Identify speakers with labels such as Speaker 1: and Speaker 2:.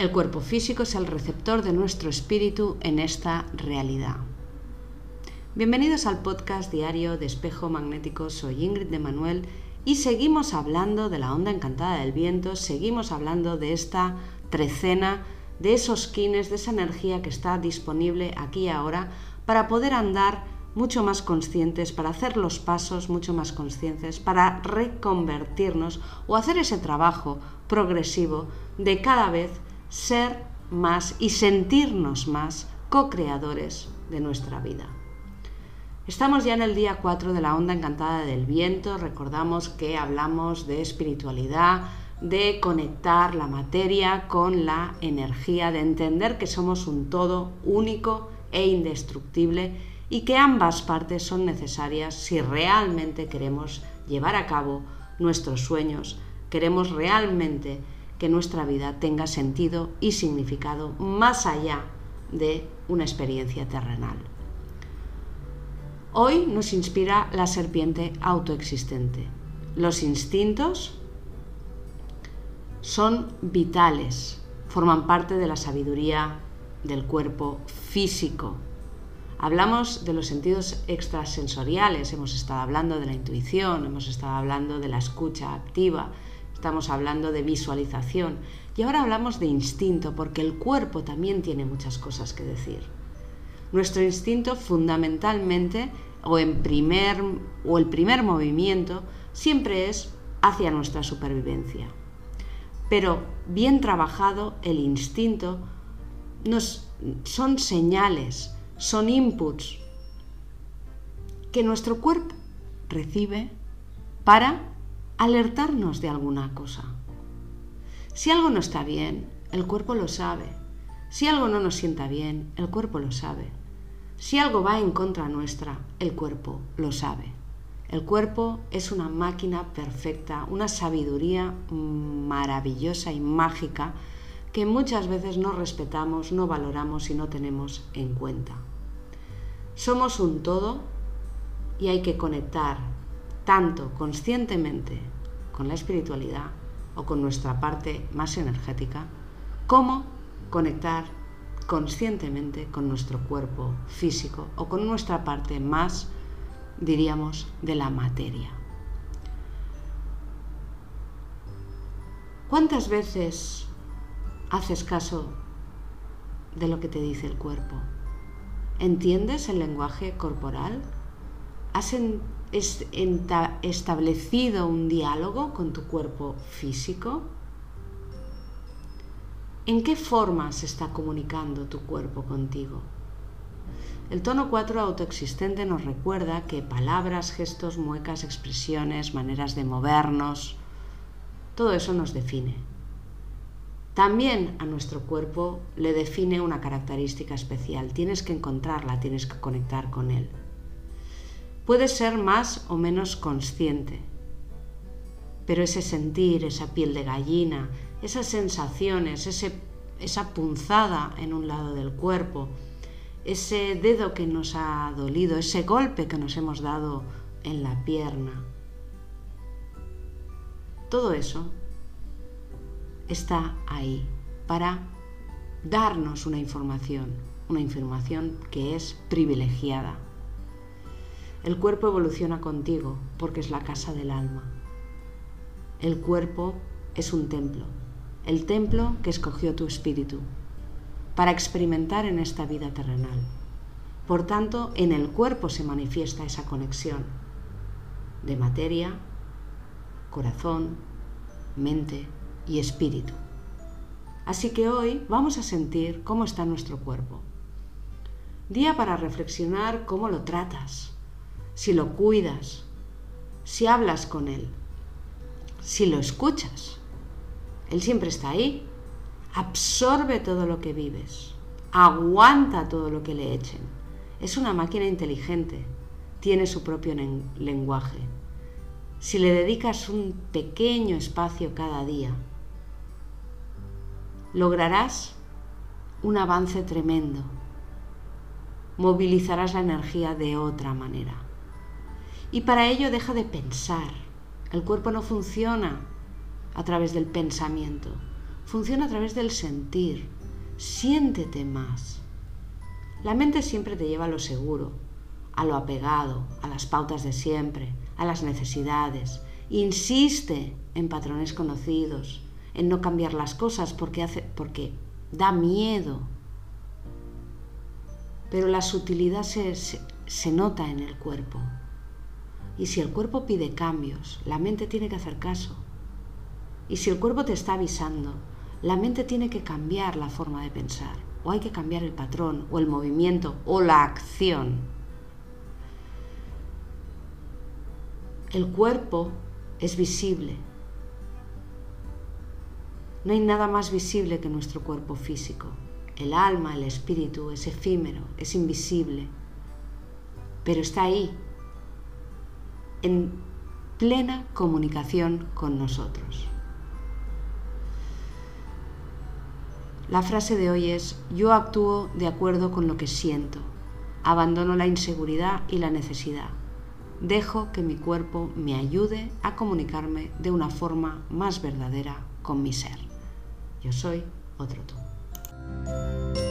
Speaker 1: El cuerpo físico es el receptor de nuestro espíritu en esta realidad. Bienvenidos al podcast diario de Espejo Magnético. Soy Ingrid de Manuel y seguimos hablando de la onda encantada del viento, seguimos hablando de esta trecena, de esos kines, de esa energía que está disponible aquí y ahora para poder andar mucho más conscientes, para hacer los pasos mucho más conscientes, para reconvertirnos o hacer ese trabajo progresivo de cada vez ser más y sentirnos más co-creadores de nuestra vida. Estamos ya en el día 4 de la onda encantada del viento. Recordamos que hablamos de espiritualidad, de conectar la materia con la energía, de entender que somos un todo único e indestructible y que ambas partes son necesarias si realmente queremos llevar a cabo nuestros sueños, queremos realmente que nuestra vida tenga sentido y significado más allá de una experiencia terrenal. Hoy nos inspira la serpiente autoexistente. Los instintos son vitales, forman parte de la sabiduría del cuerpo físico. Hablamos de los sentidos extrasensoriales, hemos estado hablando de la intuición, hemos estado hablando de la escucha activa, estamos hablando de visualización y ahora hablamos de instinto porque el cuerpo también tiene muchas cosas que decir. Nuestro instinto fundamentalmente o en primer o el primer movimiento siempre es hacia nuestra supervivencia. Pero bien trabajado el instinto nos son señales, son inputs que nuestro cuerpo recibe para alertarnos de alguna cosa. Si algo no está bien, el cuerpo lo sabe. Si algo no nos sienta bien, el cuerpo lo sabe. Si algo va en contra nuestra, el cuerpo lo sabe. El cuerpo es una máquina perfecta, una sabiduría maravillosa y mágica que muchas veces no respetamos, no valoramos y no tenemos en cuenta. Somos un todo y hay que conectar tanto conscientemente con la espiritualidad o con nuestra parte más energética, como conectar conscientemente con nuestro cuerpo físico o con nuestra parte más, diríamos, de la materia. ¿Cuántas veces haces caso de lo que te dice el cuerpo? ¿Entiendes el lenguaje corporal? ¿Has establecido un diálogo con tu cuerpo físico? ¿En qué forma se está comunicando tu cuerpo contigo? El tono 4 autoexistente nos recuerda que palabras, gestos, muecas, expresiones, maneras de movernos, todo eso nos define. También a nuestro cuerpo le define una característica especial. Tienes que encontrarla, tienes que conectar con él. Puedes ser más o menos consciente, pero ese sentir, esa piel de gallina, esas sensaciones, esa punzada en un lado del cuerpo, ese dedo que nos ha dolido, ese golpe que nos hemos dado en la pierna, todo eso está ahí para darnos una información, una información que es privilegiada el cuerpo evoluciona contigo porque es la casa del alma. El cuerpo es un templo, el templo que escogió tu espíritu para experimentar en esta vida terrenal. Por tanto, en el cuerpo se manifiesta esa conexión de materia, corazón, mente y espíritu. Así que hoy vamos a sentir cómo está nuestro cuerpo. Día para reflexionar cómo lo tratas, si lo cuidas, si hablas con Él, si lo escuchas. Él siempre está ahí, absorbe todo lo que vives, aguanta todo lo que le echen. Es una máquina inteligente, tiene su propio lenguaje. Si le dedicas un pequeño espacio cada día, lograrás un avance tremendo. Movilizarás la energía de otra manera. Y para ello deja de pensar. El cuerpo no funciona a través del pensamiento, funciona a través del sentir. Siéntete más. La mente siempre te lleva a lo seguro, a lo apegado, a las pautas de siempre, a las necesidades. Insiste en patrones conocidos, en no cambiar las cosas porque, hace, porque da miedo. Pero la sutilidad se, se nota en el cuerpo. Y si el cuerpo pide cambios, la mente tiene que hacer caso. Y si el cuerpo te está avisando, la mente tiene que cambiar la forma de pensar. O hay que cambiar el patrón, o el movimiento, o la acción. El cuerpo es visible. No hay nada más visible que nuestro cuerpo físico. El alma, el espíritu es efímero, es invisible, pero está ahí, en plena comunicación con nosotros. La frase de hoy es, yo actúo de acuerdo con lo que siento, abandono la inseguridad y la necesidad, dejo que mi cuerpo me ayude a comunicarme de una forma más verdadera con mi ser. Yo soy otro tú.